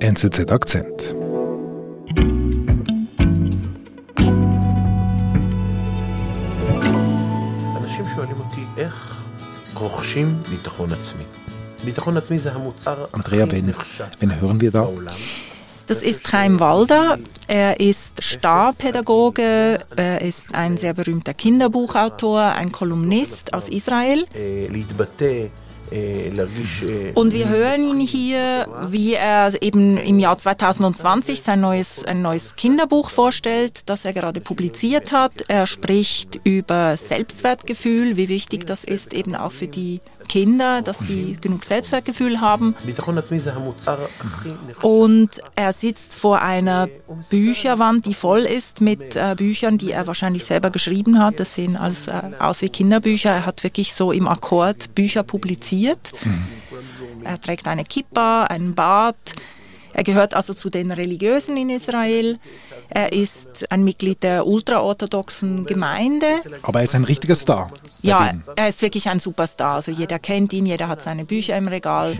NZZ Akzent. אנשים שואלים אותי איך רוכשים ביטחון עצמי. ביטחון עצמי זה המוצר Andrea, הכי wen, נחשב wen hören wir da? בעולם. Das ist Chaim Walder. Er ist Starpädagoge, er ist ein sehr berühmter Kinderbuchautor, ein Kolumnist aus Israel. Äh, äh, Und wir hören ihn hier, wie er eben im Jahr 2020 sein neues, ein neues Kinderbuch vorstellt, das er gerade publiziert hat. Er spricht über Selbstwertgefühl, wie wichtig das ist, eben auch für die Kinder, dass sie genug Selbstwertgefühl haben. Und er sitzt vor einer Bücherwand, die voll ist mit äh, Büchern, die er wahrscheinlich selber geschrieben hat. Das sehen alles äh, aus wie Kinderbücher. Er hat wirklich so im Akkord Bücher publiziert. Mhm. Er trägt eine Kippa, einen Bart, er gehört also zu den Religiösen in Israel. Er ist ein Mitglied der ultraorthodoxen Gemeinde. Aber er ist ein richtiger Star. Ja, er ist wirklich ein Superstar. Also jeder kennt ihn, jeder hat seine Bücher im Regal.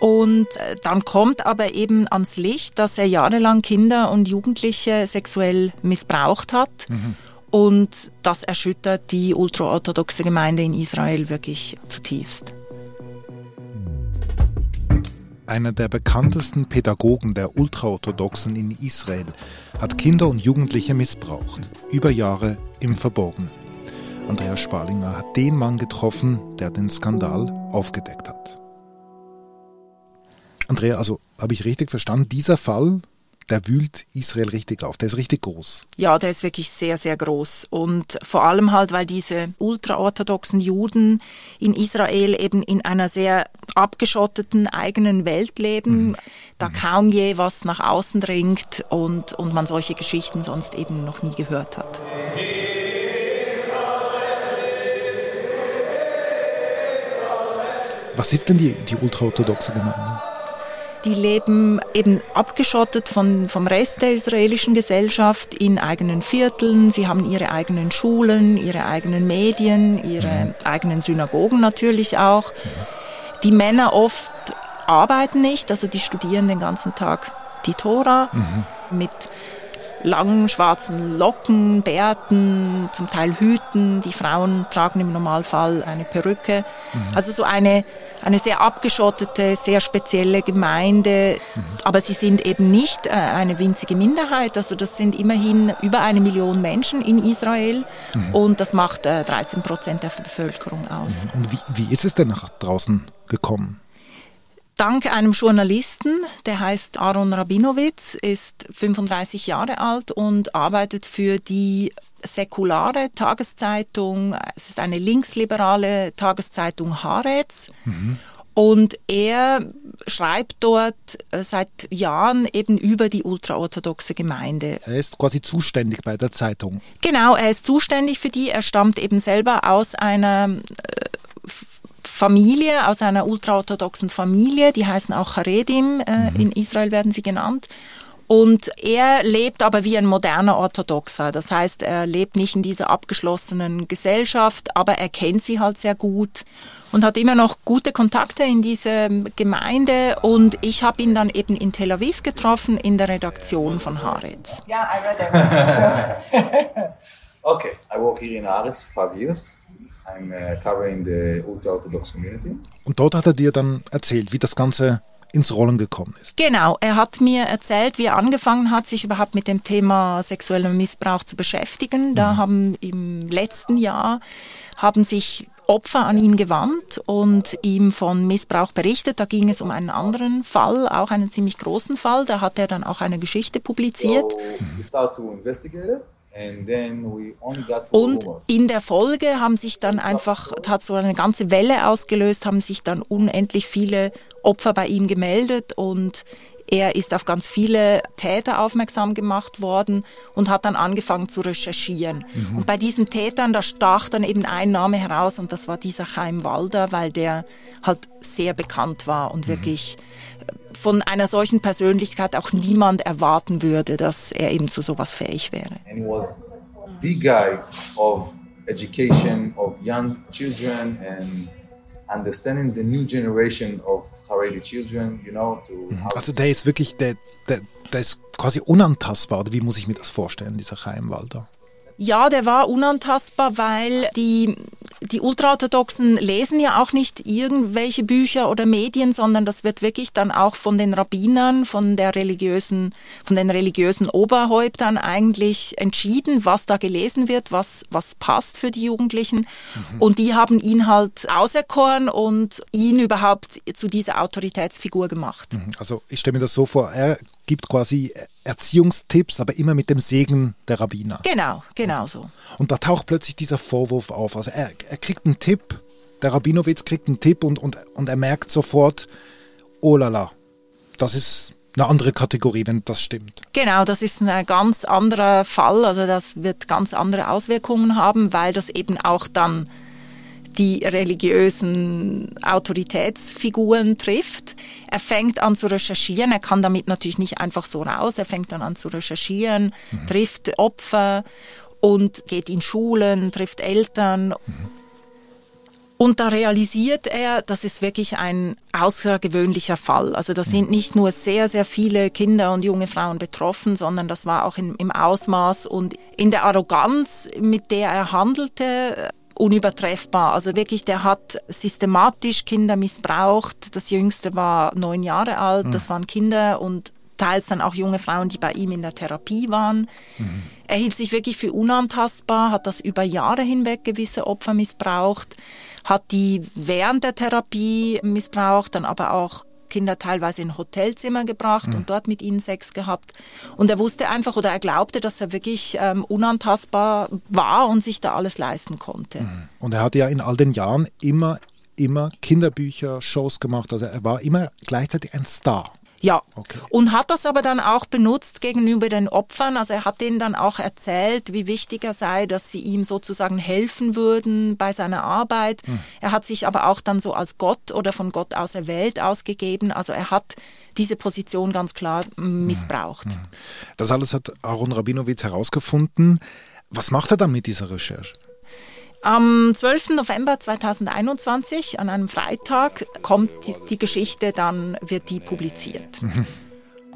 Und äh, dann kommt aber eben ans Licht, dass er jahrelang Kinder und Jugendliche sexuell missbraucht hat. Mhm. Und das erschüttert die ultraorthodoxe Gemeinde in Israel wirklich zutiefst. Einer der bekanntesten Pädagogen der Ultraorthodoxen in Israel hat Kinder und Jugendliche missbraucht, über Jahre im Verborgenen. Andreas Spalinger hat den Mann getroffen, der den Skandal aufgedeckt hat. Andrea, also habe ich richtig verstanden, dieser Fall, der wühlt Israel richtig auf, der ist richtig groß. Ja, der ist wirklich sehr, sehr groß. Und vor allem halt, weil diese ultraorthodoxen Juden in Israel eben in einer sehr abgeschotteten eigenen Welt leben, da kaum je was nach außen dringt und, und man solche Geschichten sonst eben noch nie gehört hat. Was ist denn die, die ultraorthodoxe Gemeinde? Die leben eben abgeschottet von, vom Rest der israelischen Gesellschaft in eigenen Vierteln. Sie haben ihre eigenen Schulen, ihre eigenen Medien, ihre eigenen Synagogen natürlich auch. Die Männer oft arbeiten nicht, also die studieren den ganzen Tag die Tora mit langen schwarzen Locken, Bärten, zum Teil Hüten. Die Frauen tragen im Normalfall eine Perücke. Also so eine, eine sehr abgeschottete, sehr spezielle Gemeinde. Aber sie sind eben nicht äh, eine winzige Minderheit. Also das sind immerhin über eine Million Menschen in Israel. Und das macht äh, 13 Prozent der Bevölkerung aus. Und wie, wie ist es denn nach draußen gekommen? Dank einem Journalisten, der heißt Aaron Rabinowitz, ist 35 Jahre alt und arbeitet für die säkulare Tageszeitung. Es ist eine linksliberale Tageszeitung Haaretz. Und er schreibt dort äh, seit Jahren eben über die ultraorthodoxe Gemeinde. Er ist quasi zuständig bei der Zeitung. Genau, er ist zuständig für die. Er stammt eben selber aus einer äh, Familie, aus einer ultraorthodoxen Familie. Die heißen auch Haredim. Äh, In Israel werden sie genannt. Und er lebt aber wie ein moderner Orthodoxer. Das heißt, er lebt nicht in dieser abgeschlossenen Gesellschaft, aber er kennt sie halt sehr gut und hat immer noch gute Kontakte in diese Gemeinde. Und ich habe ihn dann eben in Tel Aviv getroffen, in der Redaktion von Haaretz. Yeah, I read everything. Okay, I work here in Aris for five years. I'm uh, covering the ultra-Orthodox community. Und dort hat er dir dann erzählt, wie das Ganze ins Rollen gekommen ist. Genau, er hat mir erzählt, wie er angefangen hat, sich überhaupt mit dem Thema sexueller Missbrauch zu beschäftigen. Da haben im letzten Jahr haben sich Opfer an ihn gewandt und ihm von Missbrauch berichtet. Da ging es um einen anderen Fall, auch einen ziemlich großen Fall. Da hat er dann auch eine Geschichte publiziert. So we start to investigate Und in der Folge haben sich dann einfach, hat so eine ganze Welle ausgelöst, haben sich dann unendlich viele Opfer bei ihm gemeldet und er ist auf ganz viele Täter aufmerksam gemacht worden und hat dann angefangen zu recherchieren. Und bei diesen Tätern, da stach dann eben ein Name heraus und das war dieser Chaim Walder, weil der halt sehr bekannt war und wirklich äh, von einer solchen Persönlichkeit auch niemand erwarten würde, dass er eben zu sowas fähig wäre. and he was the guy of education of young children and understanding the new generation of Haredi children, you know, to how Also der ist wirklich, der, der, der ist quasi unantastbar. Oder wie muss ich mir das vorstellen, dieser Chaim Walder? Ja, der war unantastbar, weil die, die Ultraorthodoxen lesen ja auch nicht irgendwelche Bücher oder Medien, sondern das wird wirklich dann auch von den Rabbinern, von der religiösen, von den religiösen Oberhäuptern eigentlich entschieden, was da gelesen wird, was, was passt für die Jugendlichen. Und die haben ihn halt auserkoren und ihn überhaupt zu dieser Autoritätsfigur gemacht. Also ich stelle mir das so vor, er gibt quasi Erziehungstipps, aber immer mit dem Segen der Rabbiner. Genau, genau so. Und da taucht plötzlich dieser Vorwurf auf. Also er, er kriegt einen Tipp, der Rabinowitz kriegt einen Tipp und, und, und er merkt sofort, oh la la, das ist eine andere Kategorie, wenn das stimmt. Genau, das ist ein ganz anderer Fall. Also das wird ganz andere Auswirkungen haben, weil das eben auch dann die religiösen Autoritätsfiguren trifft. Er fängt an zu recherchieren, er kann damit natürlich nicht einfach so raus, er fängt dann an zu recherchieren, mhm. trifft Opfer und geht in Schulen, trifft Eltern. Mhm. Und da realisiert er, das ist wirklich ein außergewöhnlicher Fall. Also da sind nicht nur sehr, sehr viele Kinder und junge Frauen betroffen, sondern das war auch in, im Ausmaß und in der Arroganz, mit der er handelte, unübertreffbar. Also wirklich, der hat systematisch Kinder missbraucht. Das Jüngste war neun Jahre alt. Das waren Kinder und teils dann auch junge Frauen, die bei ihm in der Therapie waren. Mhm. Er hielt sich wirklich für unantastbar, hat das über Jahre hinweg gewisse Opfer missbraucht, hat die während der Therapie missbraucht, dann aber auch Kinder teilweise in Hotelzimmer gebracht mhm. und dort mit ihnen Sex gehabt. Und er wusste einfach oder er glaubte, dass er wirklich ähm, unantastbar war und sich da alles leisten konnte. Mhm. Und er hat ja in all den Jahren immer, immer Kinderbücher, Shows gemacht. Also er war immer gleichzeitig ein Star. Ja, okay. und hat das aber dann auch benutzt gegenüber den Opfern. Also er hat denen dann auch erzählt, wie wichtig er sei, dass sie ihm sozusagen helfen würden bei seiner Arbeit. Hm. Er hat sich aber auch dann so als Gott oder von Gott aus erwählt ausgegeben. Also er hat diese Position ganz klar missbraucht. Hm. Das alles hat Aaron Rabinowitz herausgefunden. Was macht er dann mit dieser Recherche? Am 12. November 2021, an einem Freitag, kommt die, die Geschichte, dann wird die publiziert.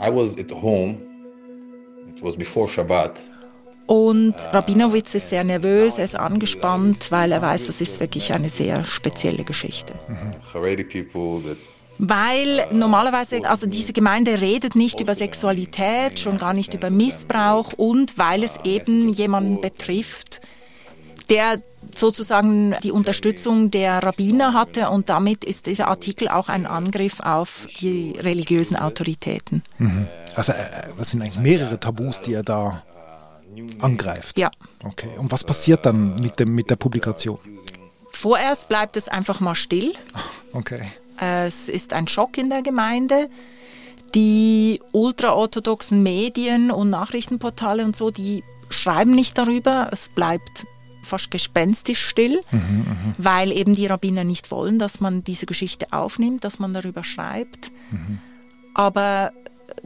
I was at home. It was before Shabbat. Und Rabinowitz ist sehr nervös, er ist angespannt, weil er weiß, das ist wirklich eine sehr spezielle Geschichte. Weil normalerweise, also diese Gemeinde redet nicht über Sexualität, schon gar nicht über Missbrauch und weil es eben jemanden betrifft, der sozusagen die Unterstützung der Rabbiner hatte und damit ist dieser Artikel auch ein Angriff auf die religiösen Autoritäten. Mhm. Also äh, das sind eigentlich mehrere Tabus, die er da angreift. Ja. Okay. Und was passiert dann mit, dem, mit der Publikation? Vorerst bleibt es einfach mal still. Okay. Es ist ein Schock in der Gemeinde. Die ultraorthodoxen Medien und Nachrichtenportale und so, die schreiben nicht darüber. Es bleibt fast gespenstisch still, mhm, mhm, weil eben die Rabbiner nicht wollen, dass man diese Geschichte aufnimmt, dass man darüber schreibt. Mhm. Aber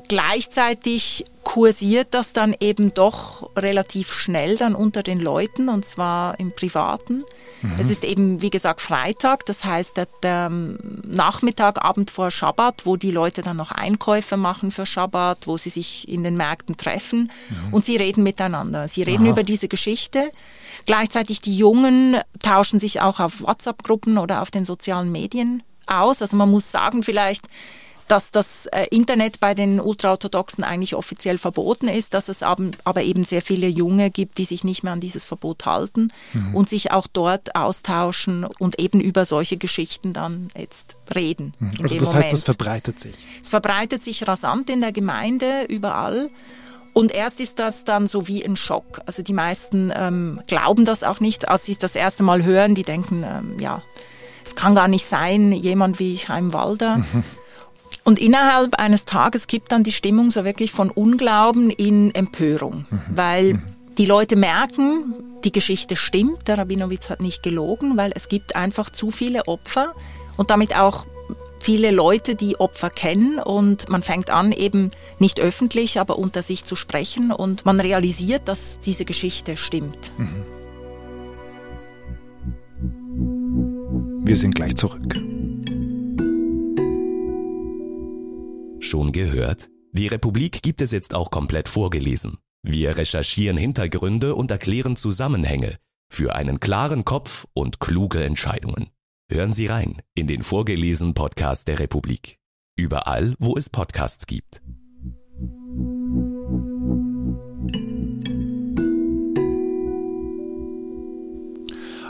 gleichzeitig kursiert das dann eben doch relativ schnell dann unter den Leuten und zwar im Privaten. Mhm. Es ist eben, wie gesagt, Freitag, das heißt der, der, Nachmittag, Abend vor Schabbat, wo die Leute dann noch Einkäufe machen für Schabbat, wo sie sich in den Märkten treffen mhm. und sie reden miteinander. Sie reden Aha. über diese Geschichte. Gleichzeitig die Jungen tauschen sich auch auf WhatsApp-Gruppen oder auf den sozialen Medien aus. Also man muss sagen, vielleicht dass das äh, Internet bei den Ultraorthodoxen eigentlich offiziell verboten ist, dass es aber eben sehr viele Junge gibt, die sich nicht mehr an dieses Verbot halten mhm. und sich auch dort austauschen und eben über solche Geschichten dann jetzt reden. Mhm. Also das Moment. heißt, das verbreitet sich. Es verbreitet sich rasant in der Gemeinde überall. Und erst ist das dann so wie ein Schock. Also die meisten ähm, glauben das auch nicht, als sie es das erste Mal hören. Die denken, ähm, ja, es kann gar nicht sein, jemand wie Chaim Walder. Mhm. Und innerhalb eines Tages gibt dann die Stimmung so wirklich von Unglauben in Empörung, mhm. weil mhm. die Leute merken, die Geschichte stimmt, der Rabinowitz hat nicht gelogen, weil es gibt einfach zu viele Opfer und damit auch viele Leute, die Opfer kennen und man fängt an, eben nicht öffentlich, aber unter sich zu sprechen und man realisiert, dass diese Geschichte stimmt. Mhm. Wir sind gleich zurück. Schon gehört? Die Republik gibt es jetzt auch komplett vorgelesen. Wir recherchieren Hintergründe und erklären Zusammenhänge für einen klaren Kopf und kluge Entscheidungen. Hören Sie rein in den vorgelesenen Podcast der Republik. Überall, wo es Podcasts gibt.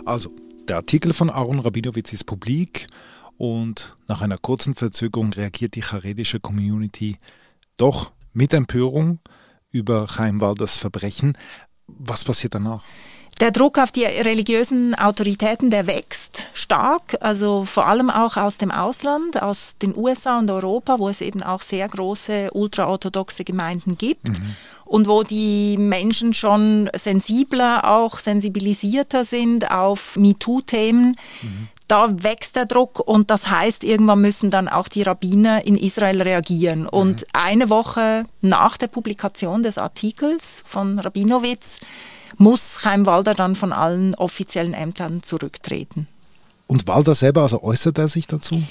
Also, der Artikel von Aaron Rabinowitz ist publik und nach einer kurzen Verzögerung reagiert die charedische Community doch mit Empörung über Chaim Walders Verbrechen. Was passiert danach? Der Druck auf die religiösen Autoritäten, der wächst stark, also vor allem auch aus dem Ausland, aus den USA und Europa, wo es eben auch sehr große ultraorthodoxe Gemeinden gibt mhm. und wo die Menschen schon sensibler, auch sensibilisierter sind auf MeToo-Themen. Mhm. Da wächst der Druck und das heißt, irgendwann müssen dann auch die Rabbiner in Israel reagieren. Und mhm. eine Woche nach der Publikation des Artikels von Rabinowitz muss Chaim Walder dann von allen offiziellen Ämtern zurücktreten. Und Walder selber, also äußert er sich dazu?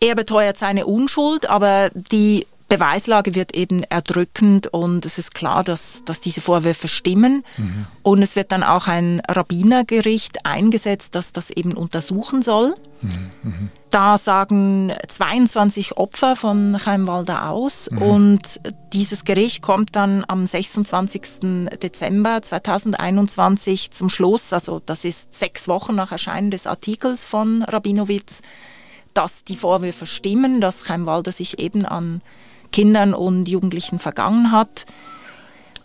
Er beteuert seine Unschuld, aber die Beweislage wird eben erdrückend und es ist klar, dass, dass diese Vorwürfe stimmen. Mhm. Und es wird dann auch ein Rabbinergericht eingesetzt, das das eben untersuchen soll. Mhm. mhm. Da sagen 22 Opfer von Chaimwalder aus mhm. und dieses Gericht kommt dann am 26. Dezember 2021 zum Schluss. Also das ist sechs Wochen nach Erscheinen des Artikels von Rabinowitz dass die Vorwürfe stimmen, dass Chaimwalder sich eben an Kindern und Jugendlichen vergangen hat.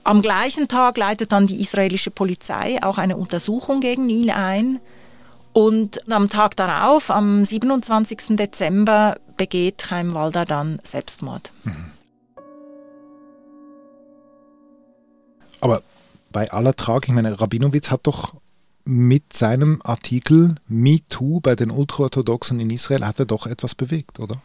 Am gleichen Tag leitet dann die israelische Polizei auch eine Untersuchung gegen ihn ein. Und am Tag darauf, am 27. Dezember, begeht Chaim Walder dann Selbstmord. Mhm. Aber bei aller Tragik, ich meine, Rabinowitz hat doch mit seinem Artikel MeToo bei den Ultraorthodoxen in Israel, hat er doch etwas bewegt, oder?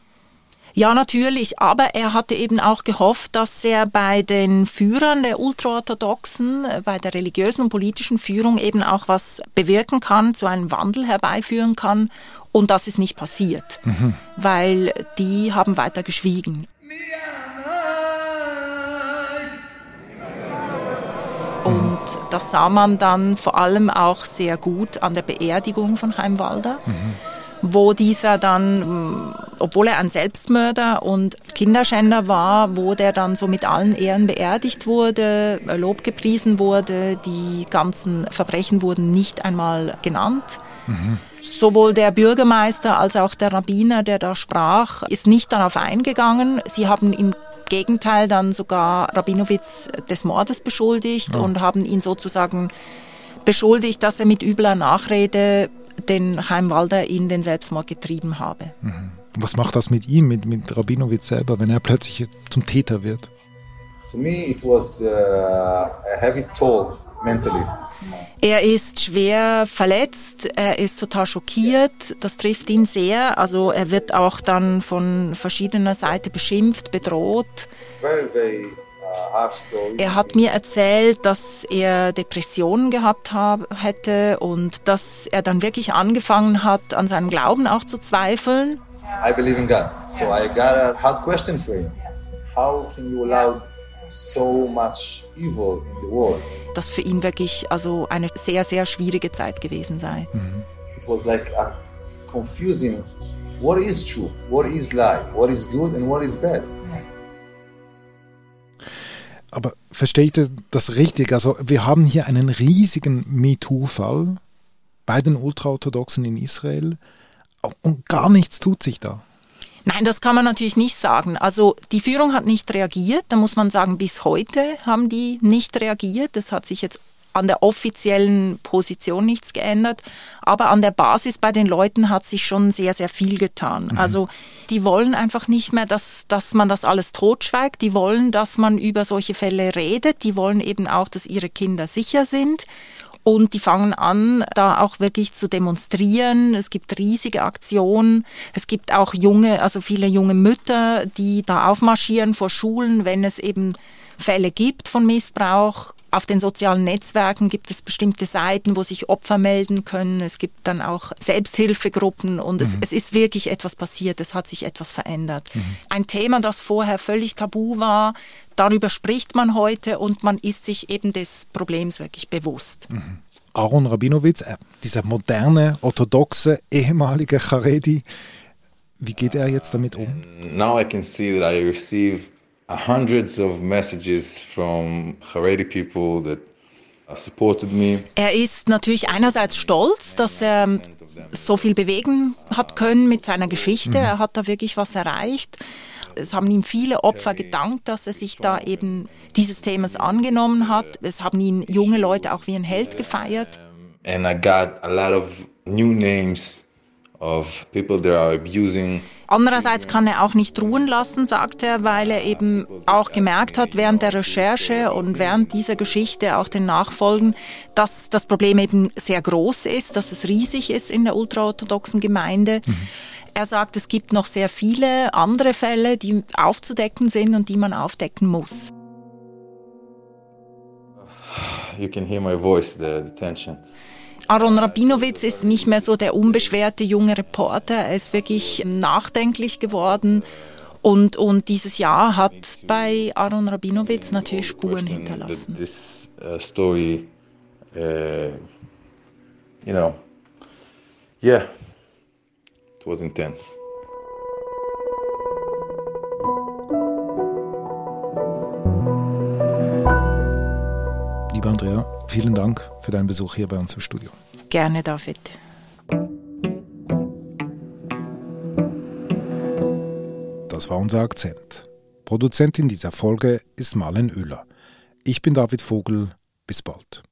Ja, natürlich, aber er hatte eben auch gehofft, dass er bei den Führern der Ultraorthodoxen, äh, bei der religiösen und politischen Führung eben auch was bewirken kann, zu einem Wandel herbeiführen kann. Und das ist nicht passiert, mhm. weil die haben weiter geschwiegen. Und das sah man dann vor allem auch sehr gut an der Beerdigung von Heimwalder. Mhm wo dieser dann, obwohl er ein Selbstmörder und Kinderschänder war, wo der dann so mit allen Ehren beerdigt wurde, Lob gepriesen wurde, die ganzen Verbrechen wurden nicht einmal genannt. Mhm. Sowohl der Bürgermeister als auch der Rabbiner, der da sprach, ist nicht darauf eingegangen. Sie haben im Gegenteil dann sogar Rabinowitz des Mordes beschuldigt oh. und haben ihn sozusagen beschuldigt, dass er mit übler Nachrede den Heimwalder in den Selbstmord getrieben habe. Mhm. Was macht das mit ihm, mit, mit Rabinowitz selber, wenn er plötzlich zum Täter wird? To me it was the, a heavy toll mentally. Er ist schwer verletzt, er ist total schockiert, das trifft ihn sehr. Also er wird auch dann von verschiedener Seite beschimpft, bedroht. Very, very er hat mir erzählt, dass er Depressionen gehabt hab, hätte und dass er dann wirklich angefangen hat, an seinem Glauben auch zu zweifeln. I believe in God, so I got a hard question for him. How can you allow so much evil in the world? Dass für ihn wirklich also eine sehr sehr schwierige Zeit gewesen sei. Mhm. It was like a confusing. What is true? What is lie? What is good and what is bad? Aber verstehe ich das richtig? Also wir haben hier einen riesigen MeToo-Fall bei den Ultraorthodoxen in Israel und gar nichts tut sich da. Nein, das kann man natürlich nicht sagen. Also die Führung hat nicht reagiert. Da muss man sagen, bis heute haben die nicht reagiert. Das hat sich jetzt an der offiziellen Position nichts geändert, aber an der Basis bei den Leuten hat sich schon sehr, sehr viel getan. Mhm. Also die wollen einfach nicht mehr, dass, dass man das alles totschweigt, die wollen, dass man über solche Fälle redet, die wollen eben auch, dass ihre Kinder sicher sind. Und die fangen an, da auch wirklich zu demonstrieren. Es gibt riesige Aktionen. Es gibt auch junge, also viele junge Mütter, die da aufmarschieren vor Schulen, wenn es eben Fälle gibt von Missbrauch, Auf den sozialen Netzwerken gibt es bestimmte Seiten, wo sich Opfer melden können. Es gibt dann auch Selbsthilfegruppen und mhm. es, es, ist wirklich etwas passiert. Es hat sich etwas verändert. Mhm. Ein Thema, das vorher völlig tabu war, darüber spricht man heute und man ist sich eben des Problems wirklich bewusst. Mhm. Aaron Rabinowitz, äh, dieser moderne, orthodoxe, ehemalige Charedi, wie geht er jetzt damit um? Now I can see that I receive hundreds of messages from Haredi people that supported me. Er ist natürlich einerseits stolz, dass er so viel bewegen hat können mit seiner Geschichte. Mhm. Er hat da wirklich was erreicht. Es haben ihm viele Opfer gedankt, dass er sich da eben dieses Themas angenommen hat. Es haben ihn junge Leute auch wie ein Held gefeiert. And I got a lot of new names Andererseits kann er auch nicht ruhen lassen, sagt er, weil er eben auch gemerkt hat während der Recherche und während dieser Geschichte, auch den Nachfolgen, dass das Problem eben sehr groß ist, dass es riesig ist in der ultraorthodoxen Gemeinde. Mhm. Er sagt, es gibt noch sehr viele andere Fälle, die aufzudecken sind und die man aufdecken muss. You can hear my voice, the, the tension. Aaron Rabinowitz ist nicht mehr so der unbeschwerte junge Reporter. Er ist wirklich nachdenklich geworden. Und, und dieses Jahr hat bei Aaron Rabinowitz natürlich Spuren hinterlassen. This uh, story, uh, you know, yeah, it was intense. Andrea, vielen Dank für deinen Besuch hier bei uns im Studio. Gerne, David. Das war unser Akzent. Produzentin dieser Folge ist Marlen Oehler. Ich bin David Vogel. Bis bald.